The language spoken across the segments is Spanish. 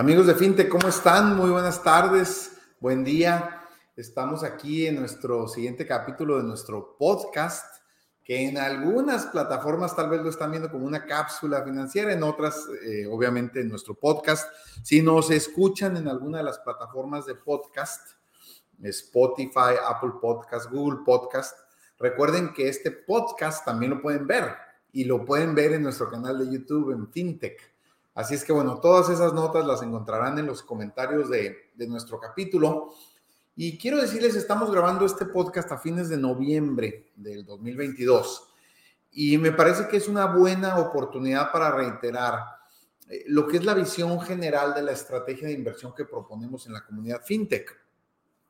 Amigos de Finte, ¿cómo están? Muy buenas tardes, buen día. Estamos aquí en nuestro siguiente capítulo de nuestro podcast, que en algunas plataformas tal vez lo están viendo como una cápsula financiera, en otras, eh, obviamente, en nuestro podcast. Si nos escuchan en alguna de las plataformas de podcast, Spotify, Apple Podcast, Google Podcast, recuerden que este podcast también lo pueden ver y lo pueden ver en nuestro canal de YouTube en FinTech. Así es que bueno, todas esas notas las encontrarán en los comentarios de, nuestro capítulo. Y quiero decirles, estamos grabando este podcast a fines de noviembre del 2022 y me parece que es una buena oportunidad para reiterar eh, lo que es la visión general de la estrategia de inversión que proponemos en la comunidad fintech.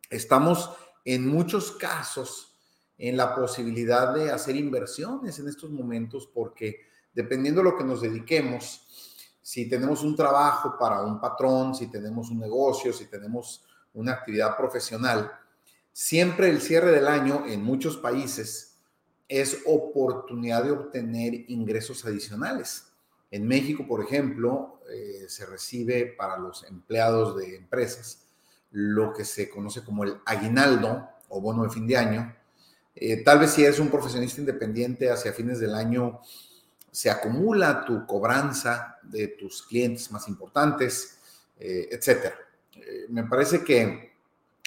Estamos en muchos casos en la posibilidad de hacer inversiones en estos momentos porque dependiendo de lo que nos dediquemos, si tenemos un trabajo para un patrón, si tenemos un negocio, si tenemos una actividad profesional, siempre el cierre del año en muchos países es oportunidad de obtener ingresos adicionales. En México, por ejemplo, eh, se recibe para los empleados de empresas lo que se conoce como el aguinaldo o bono de fin de año. Eh, tal vez si eres un profesionista independiente hacia fines del año, se acumula tu cobranza de tus clientes más importantes, eh, etcétera. Eh, me parece que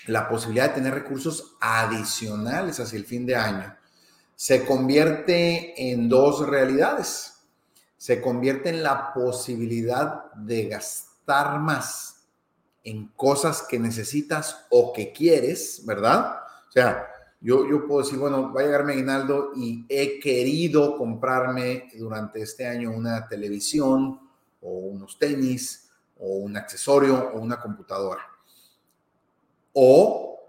la posibilidad de tener recursos adicionales hacia el fin de año se convierte en dos realidades. Se convierte en la posibilidad de gastar más en cosas que necesitas o que quieres, ¿verdad? O sea, yo, puedo decir, bueno, va a llegar mi aguinaldo y he querido comprarme durante este año una televisión o unos tenis o un accesorio o una computadora. O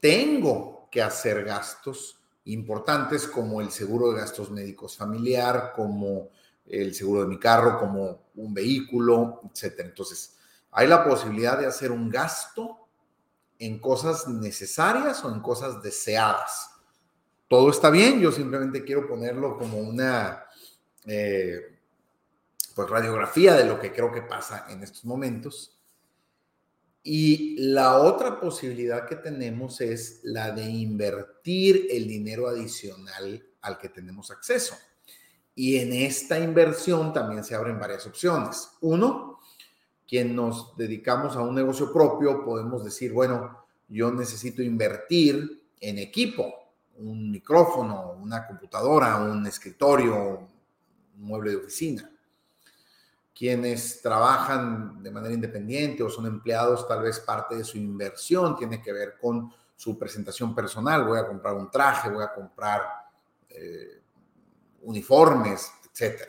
tengo que hacer gastos importantes como el seguro de gastos médicos familiar, como el seguro de mi carro, como un vehículo, etc. Entonces, hay la posibilidad de hacer un gasto en cosas necesarias o en cosas deseadas. Todo está bien, yo simplemente quiero ponerlo como una eh, pues radiografía de lo que creo que pasa en estos momentos. Y la otra posibilidad que tenemos es la de invertir el dinero adicional al que tenemos acceso. Y en esta inversión también se abren varias opciones. Uno, quien nos dedicamos a un negocio propio, podemos decir, bueno, yo necesito invertir en equipo, un micrófono, una computadora, un escritorio, un mueble de oficina. Quienes trabajan de manera independiente o son empleados, tal vez parte de su inversión tiene que ver con su presentación personal. Voy a comprar un traje, voy a comprar eh, uniformes, etc.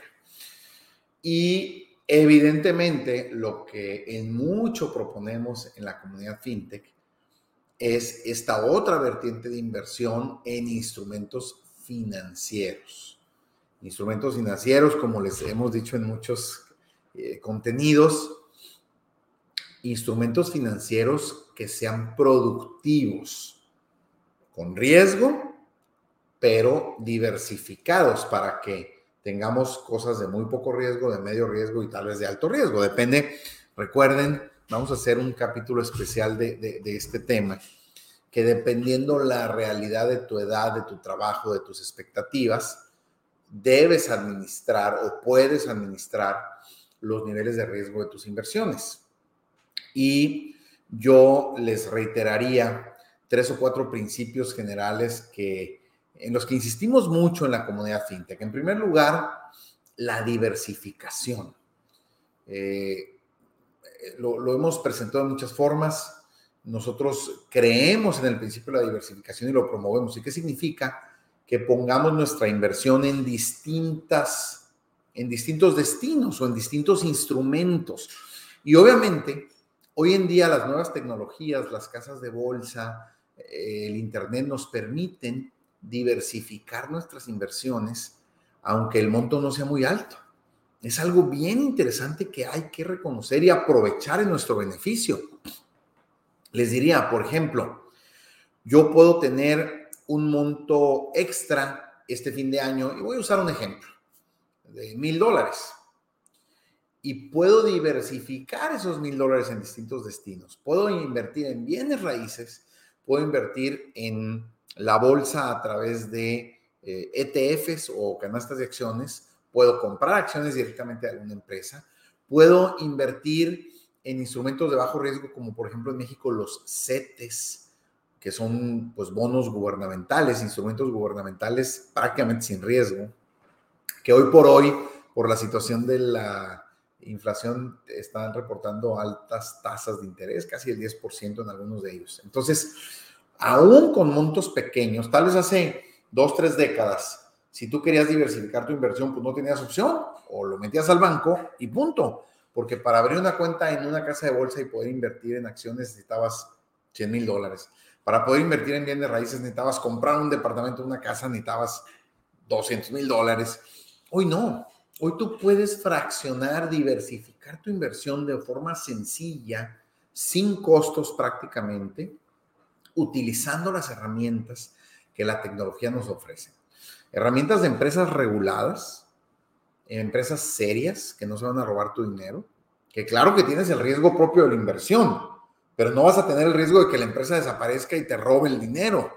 Y Evidentemente, lo que en mucho proponemos en la comunidad fintech es esta otra vertiente de inversión en instrumentos financieros. Instrumentos financieros, como les hemos dicho en muchos eh, contenidos, instrumentos financieros que sean productivos, con riesgo, pero diversificados para que tengamos cosas de muy poco riesgo, de medio riesgo y tal vez de alto riesgo. Depende, recuerden, vamos a hacer un capítulo especial de, este tema, que dependiendo la realidad de tu edad, de tu trabajo, de tus expectativas, debes administrar o puedes administrar los niveles de riesgo de tus inversiones. Y yo les reiteraría tres o cuatro principios generales que en los que insistimos mucho en la comunidad fintech. En primer lugar, la diversificación. Eh, lo, hemos presentado de muchas formas. Nosotros creemos en el principio de la diversificación y lo promovemos. ¿Y qué significa? Que pongamos nuestra inversión en distintas, en distintos destinos o en distintos instrumentos. Y obviamente, hoy en día las nuevas tecnologías, las casas de bolsa, eh, el Internet nos permiten diversificar nuestras inversiones, aunque el monto no sea muy alto. Es algo bien interesante que hay que reconocer y aprovechar en nuestro beneficio. Les diría, por ejemplo, yo puedo tener un monto extra este fin de año, y voy a usar un ejemplo, de mil dólares. y puedo diversificar esos mil dólares en distintos destinos. Puedo invertir en bienes raíces, puedo invertir en la bolsa a través de ETFs eh, e o canastas de acciones, puedo comprar acciones directamente de alguna empresa, puedo invertir en instrumentos de bajo riesgo como por ejemplo en México los CETES, que son pues bonos gubernamentales, instrumentos gubernamentales prácticamente sin riesgo, que hoy por hoy, por la situación de la inflación, están reportando altas tasas de interés, casi el 10% en algunos de ellos. Entonces, aún con montos pequeños, tal vez hace dos, tres décadas, si tú querías diversificar tu inversión, pues no tenías opción, o lo metías al banco y punto. Porque para abrir una cuenta en una casa de bolsa y poder invertir en acciones necesitabas 100 mil dólares. Para poder invertir en bienes raíces necesitabas comprar un departamento, una casa, necesitabas 200 mil dólares. Hoy no. Hoy tú puedes fraccionar, diversificar tu inversión de forma sencilla, sin costos prácticamente, utilizando las herramientas que la tecnología nos ofrece. Herramientas de empresas reguladas, empresas serias que no se van a robar tu dinero, que claro que tienes el riesgo propio de la inversión, pero no vas a tener el riesgo de que la empresa desaparezca y te robe el dinero.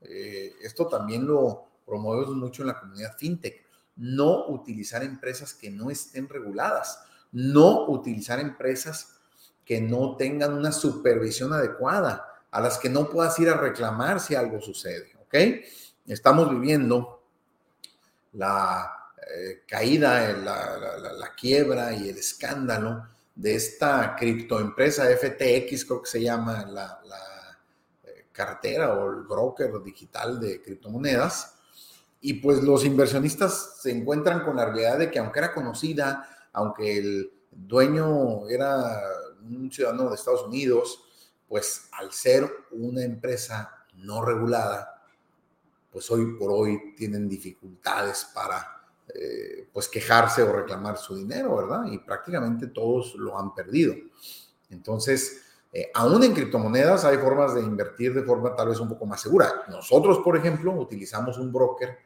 Eh, esto también lo promovemos mucho en la comunidad fintech. No utilizar empresas que no estén reguladas, no utilizar empresas que no tengan una supervisión adecuada, a las que no puedas ir a reclamar si algo sucede, ¿ok? Estamos viviendo la eh, caída, la, la, quiebra y el escándalo de esta criptoempresa FTX, creo que se llama la, eh, cartera o el broker digital de criptomonedas. Y pues los inversionistas se encuentran con la realidad de que aunque era conocida, aunque el dueño era un ciudadano de Estados Unidos, pues al ser una empresa no regulada, pues hoy por hoy tienen dificultades para eh, pues quejarse o reclamar su dinero, ¿verdad? Y prácticamente todos lo han perdido. Entonces, eh, aún en criptomonedas hay formas de invertir de forma tal vez un poco más segura. Nosotros, por ejemplo, utilizamos un broker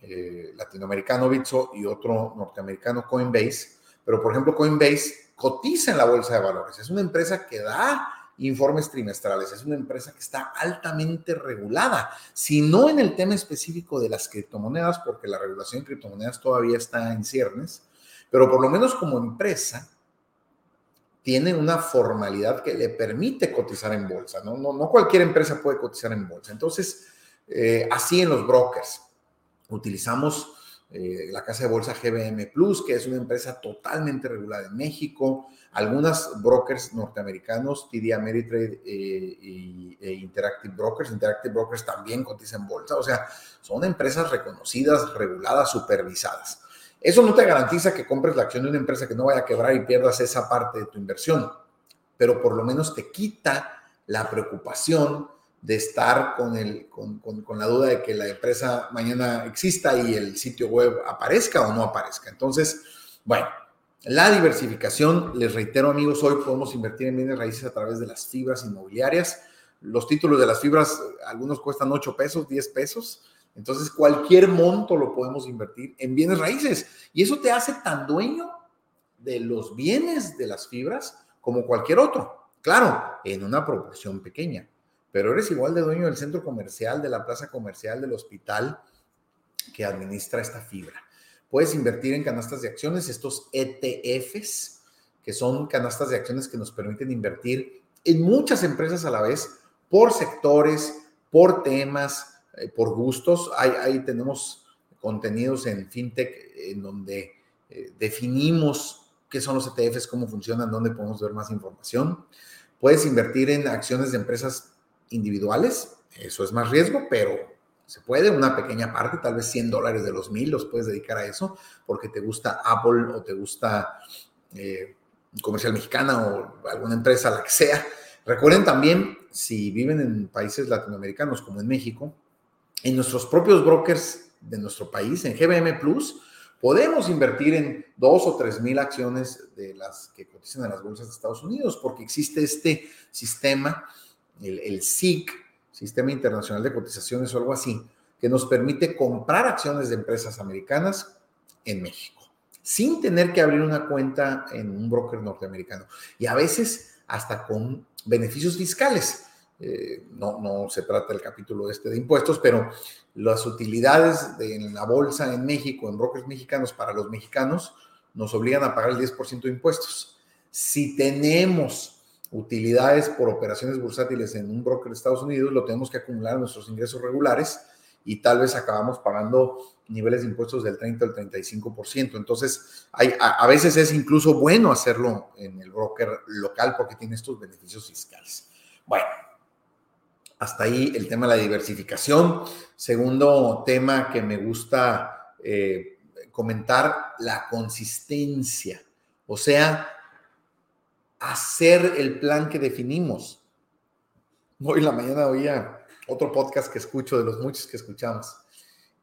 eh, latinoamericano Bitso y otro norteamericano Coinbase, pero por ejemplo Coinbase cotiza en la bolsa de valores. Es una empresa que da informes trimestrales. Es una empresa que está altamente regulada, si no en el tema específico de las criptomonedas, porque la regulación de criptomonedas todavía está en ciernes, pero por lo menos como empresa tiene una formalidad que le permite cotizar en bolsa. No, no, no cualquier empresa puede cotizar en bolsa. Entonces, eh, así en los brokers, utilizamos eh, la casa de bolsa GBM Plus, que es una empresa totalmente regulada en México, algunas brokers norteamericanos, TD Ameritrade eh, y, e Interactive Brokers. Interactive Brokers también cotizan en bolsa, o sea, son empresas reconocidas, reguladas, supervisadas. Eso no te garantiza que compres la acción de una empresa que no vaya a quebrar y pierdas esa parte de tu inversión, pero por lo menos te quita la preocupación de estar con, el, con, con, la duda de que la empresa mañana exista y el sitio web aparezca o no aparezca. Entonces, bueno, la diversificación, les reitero amigos, hoy podemos invertir en bienes raíces a través de las fibras inmobiliarias. Los títulos de las fibras, algunos cuestan 8 pesos, 10 pesos. Entonces, cualquier monto lo podemos invertir en bienes raíces. Y eso te hace tan dueño de los bienes de las fibras como cualquier otro. Claro, en una proporción pequeña pero eres igual de dueño del centro comercial, de la plaza comercial, del hospital que administra esta fibra. Puedes invertir en canastas de acciones, estos ETFs, que son canastas de acciones que nos permiten invertir en muchas empresas a la vez, por sectores, por temas, eh, por gustos. Ahí, tenemos contenidos en FinTech en donde eh, definimos qué son los ETFs, cómo funcionan, dónde podemos ver más información. Puedes invertir en acciones de empresas individuales, eso es más riesgo, pero se puede, una pequeña parte, tal vez 100 dólares de los mil los puedes dedicar a eso, porque te gusta Apple o te gusta eh, Comercial Mexicana o alguna empresa, la que sea. Recuerden también, si viven en países latinoamericanos como en México, en nuestros propios brokers de nuestro país, en GBM Plus, podemos invertir en dos o tres mil acciones de las que cotizan en las bolsas de Estados Unidos, porque existe este sistema el, SIC, Sistema Internacional de Cotizaciones o algo así, que nos permite comprar acciones de empresas americanas en México. sin tener que abrir una cuenta en un broker norteamericano. Y a veces hasta con beneficios fiscales. Eh, no, no se trata el capítulo este de impuestos, pero las utilidades de, en la bolsa en México, en brokers mexicanos para los mexicanos, nos obligan a pagar el 10% de impuestos. Si tenemos utilidades por operaciones bursátiles en un broker de Estados Unidos, lo tenemos que acumular en nuestros ingresos regulares y tal vez acabamos pagando niveles de impuestos del 30 al 35%. Entonces, hay, a, veces es incluso bueno hacerlo en el broker local porque tiene estos beneficios fiscales. Bueno, hasta ahí el tema de la diversificación. Segundo tema que me gusta eh, comentar, la consistencia. O sea, hacer el plan que definimos. Hoy en la mañana oía otro podcast que escucho, de los muchos que escuchamos,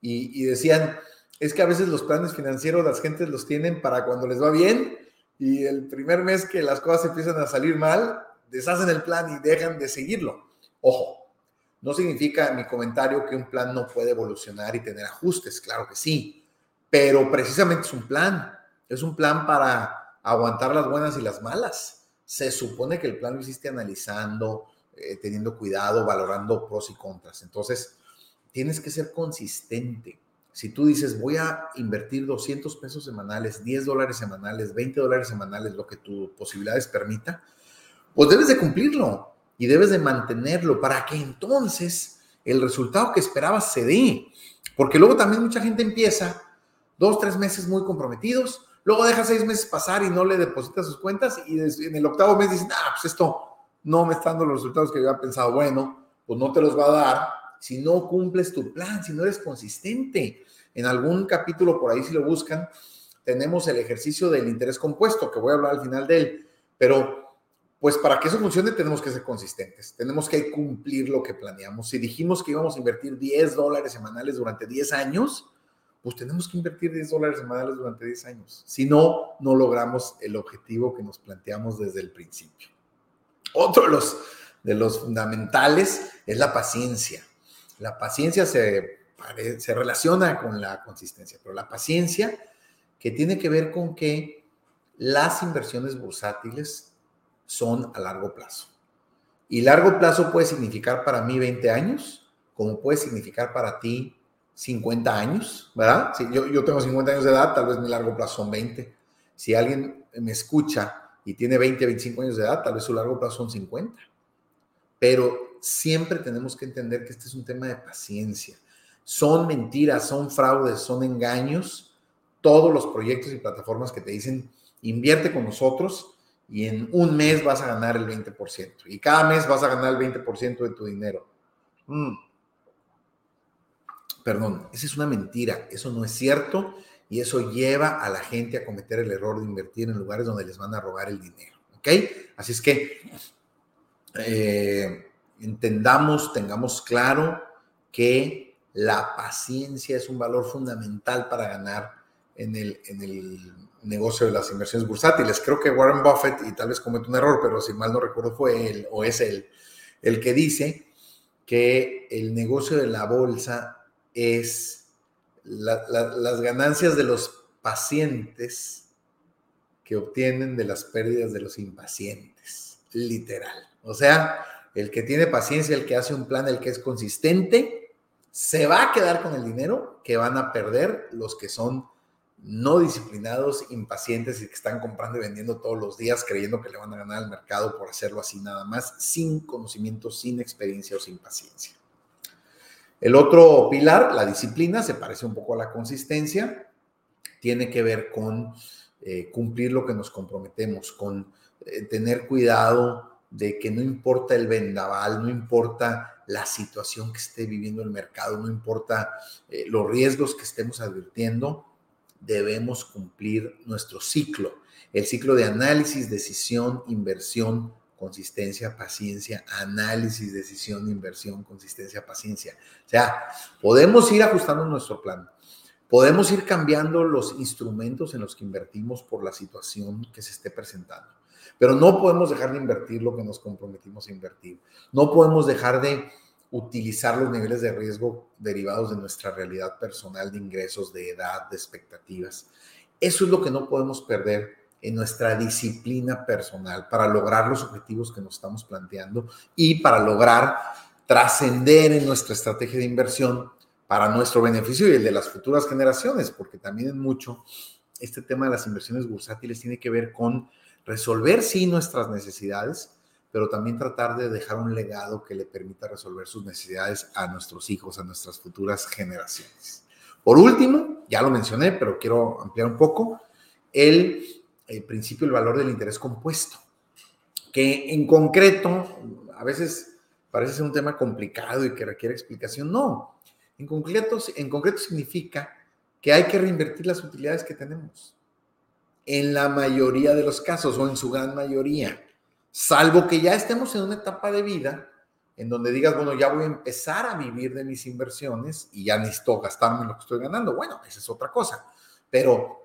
y, y decían, es que a veces los planes financieros las gentes los tienen para cuando les va bien y el primer mes que las cosas empiezan a salir mal, deshacen el plan y dejan de seguirlo. Ojo, no significa mi comentario que un plan no puede evolucionar y tener ajustes, claro que sí, pero precisamente es un plan, es un plan para aguantar las buenas y las malas. Se supone que el plan lo hiciste analizando, eh, teniendo cuidado, valorando pros y contras. Entonces, tienes que ser consistente. Si tú dices, voy a invertir 200 pesos semanales, 10 dólares semanales, 20 dólares semanales, lo que tus posibilidades permita, pues debes de cumplirlo y debes de mantenerlo para que entonces el resultado que esperabas se dé. Porque luego también mucha gente empieza dos, tres meses muy comprometidos, luego deja seis meses pasar y no le deposita sus cuentas y en el octavo mes dicen, ah, pues esto no me está dando los resultados que yo había pensado, bueno, pues no te los va a dar si no cumples tu plan, si no eres consistente. En algún capítulo por ahí si lo buscan, tenemos el ejercicio del interés compuesto, que voy a hablar al final de él, pero pues para que eso funcione tenemos que ser consistentes, tenemos que cumplir lo que planeamos. Si dijimos que íbamos a invertir 10 dólares semanales durante 10 años, pues tenemos que invertir 10 dólares semanales durante 10 años. Si no, no logramos el objetivo que nos planteamos desde el principio. Otro de los, de los fundamentales es la paciencia. La paciencia se, se relaciona con la consistencia, pero la paciencia que tiene que ver con que las inversiones bursátiles son a largo plazo. Y largo plazo puede significar para mí 20 años, como puede significar para ti 50 años, ¿verdad? Si yo, tengo 50 años de edad, tal vez mi largo plazo son 20. Si alguien me escucha y tiene 20, 25 años de edad, tal vez su largo plazo son 50. Pero siempre tenemos que entender que este es un tema de paciencia. Son mentiras, son fraudes, son engaños. Todos los proyectos y plataformas que te dicen invierte con nosotros y en un mes vas a ganar el 20%. Y cada mes vas a ganar el 20% de tu dinero. Mm. Perdón, esa es una mentira, eso no es cierto y eso lleva a la gente a cometer el error de invertir en lugares donde les van a robar el dinero. ¿Ok? Así es que eh, entendamos, tengamos claro que la paciencia es un valor fundamental para ganar en el, en el negocio de las inversiones bursátiles. Creo que Warren Buffett, y tal vez comete un error, pero si mal no recuerdo fue él o es él, el que dice que el negocio de la bolsa es las ganancias de los pacientes que obtienen de las pérdidas de los impacientes, literal. O sea, el que tiene paciencia, el que hace un plan, el que es consistente, se va a quedar con el dinero que van a perder los que son no disciplinados, impacientes y que están comprando y vendiendo todos los días creyendo que le van a ganar al mercado por hacerlo así nada más, sin conocimiento, sin experiencia o sin paciencia. El otro pilar, la disciplina, se parece un poco a la consistencia, tiene que ver con eh, cumplir lo que nos comprometemos, con eh, tener cuidado de que no importa el vendaval, no importa la situación que esté viviendo el mercado, no importa eh, los riesgos que estemos advirtiendo, debemos cumplir nuestro ciclo, el ciclo de análisis, decisión, inversión, consistencia, paciencia, análisis, decisión, inversión, consistencia, paciencia. O sea, podemos ir ajustando nuestro plan, podemos ir cambiando los instrumentos en los que invertimos por la situación que se esté presentando, pero no podemos dejar de invertir lo que nos comprometimos a invertir, no podemos dejar de utilizar los niveles de riesgo derivados de nuestra realidad personal de ingresos, de edad, de expectativas. Eso es lo que no podemos perder en nuestra disciplina personal para lograr los objetivos que nos estamos planteando y para lograr trascender en nuestra estrategia de inversión para nuestro beneficio y el de las futuras generaciones, porque también en mucho este tema de las inversiones bursátiles tiene que ver con resolver, sí, nuestras necesidades, pero también tratar de dejar un legado que le permita resolver sus necesidades a nuestros hijos, a nuestras futuras generaciones. Por último, ya lo mencioné, pero quiero ampliar un poco, el, el principio del valor del interés compuesto, que en concreto, a veces parece ser un tema complicado y que requiere explicación. No, en concreto, en concreto significa que hay que reinvertir las utilidades que tenemos. En la mayoría de los casos o en su gran mayoría, salvo que ya estemos en una etapa de vida en donde digas, bueno, ya voy a empezar a vivir de mis inversiones y ya necesito gastarme lo que estoy ganando. Bueno, esa es otra cosa. Pero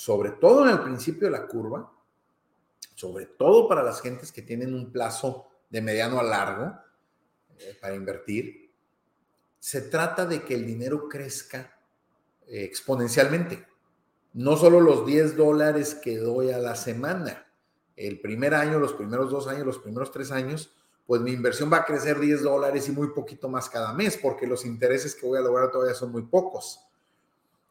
sobre todo en el principio de la curva, sobre todo para las gentes que tienen un plazo de mediano a largo eh, para invertir, se trata de que el dinero crezca eh, exponencialmente. No solo los 10 dólares que doy a la semana. El primer año, los primeros dos años, los primeros tres años, pues mi inversión va a crecer 10 dólares y muy poquito más cada mes, porque los intereses que voy a lograr todavía son muy pocos.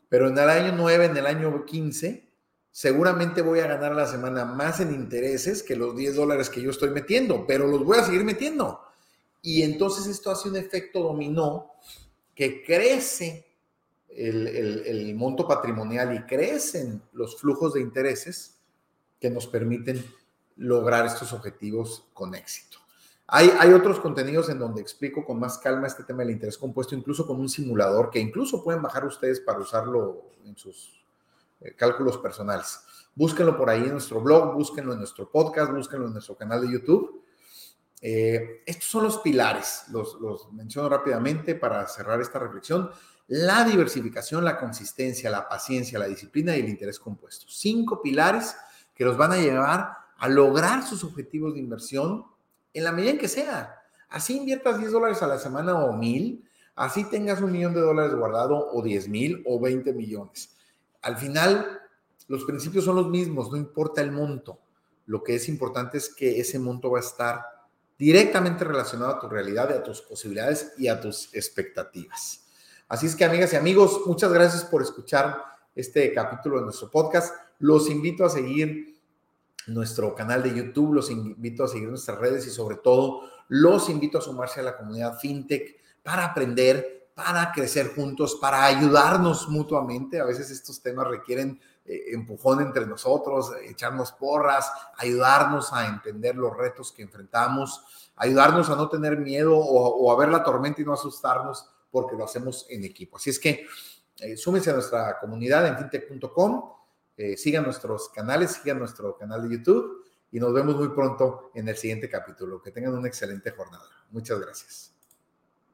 Pero en el año 9, en el año 15, seguramente voy a ganar la semana más en intereses que los 10 dólares que yo estoy metiendo, pero los voy a seguir metiendo. Y entonces esto hace un efecto dominó que crece el, monto patrimonial y crecen los flujos de intereses que nos permiten lograr estos objetivos con éxito. Hay, otros contenidos en donde explico con más calma este tema del interés compuesto, incluso con un simulador que incluso pueden bajar ustedes para usarlo en sus eh, cálculos personales. Búsquenlo por ahí en nuestro blog, búsquenlo en nuestro podcast, búsquenlo en nuestro canal de YouTube eh, estos son los pilares, los, menciono rápidamente para cerrar esta reflexión. La diversificación, la consistencia, la paciencia, la disciplina y el interés compuesto. Cinco pilares que los van a llevar a lograr sus objetivos de inversión en la medida en que sea. Así inviertas 10 dólares a la semana o mil, así tengas un millón de dólares guardado o 10 mil o 20 millones. Al final, los principios son los mismos, no importa el monto. Lo que es importante es que ese monto va a estar directamente relacionado a tu realidad, a tus posibilidades y a tus expectativas. Así es que, amigas y amigos, muchas gracias por escuchar este capítulo de nuestro podcast. Los invito a seguir nuestro canal de YouTube, los invito a seguir nuestras redes y sobre todo los invito a sumarse a la comunidad FinTech para aprender, para crecer juntos, para ayudarnos mutuamente. A veces estos temas requieren eh, empujón entre nosotros, echarnos porras, ayudarnos a entender los retos que enfrentamos, ayudarnos a no tener miedo o, a ver la tormenta y no asustarnos porque lo hacemos en equipo. Así es que eh, súmense a nuestra comunidad en fintech.com, eh, sigan nuestros canales, sigan nuestro canal de YouTube y nos vemos muy pronto en el siguiente capítulo. Que tengan una excelente jornada. Muchas gracias.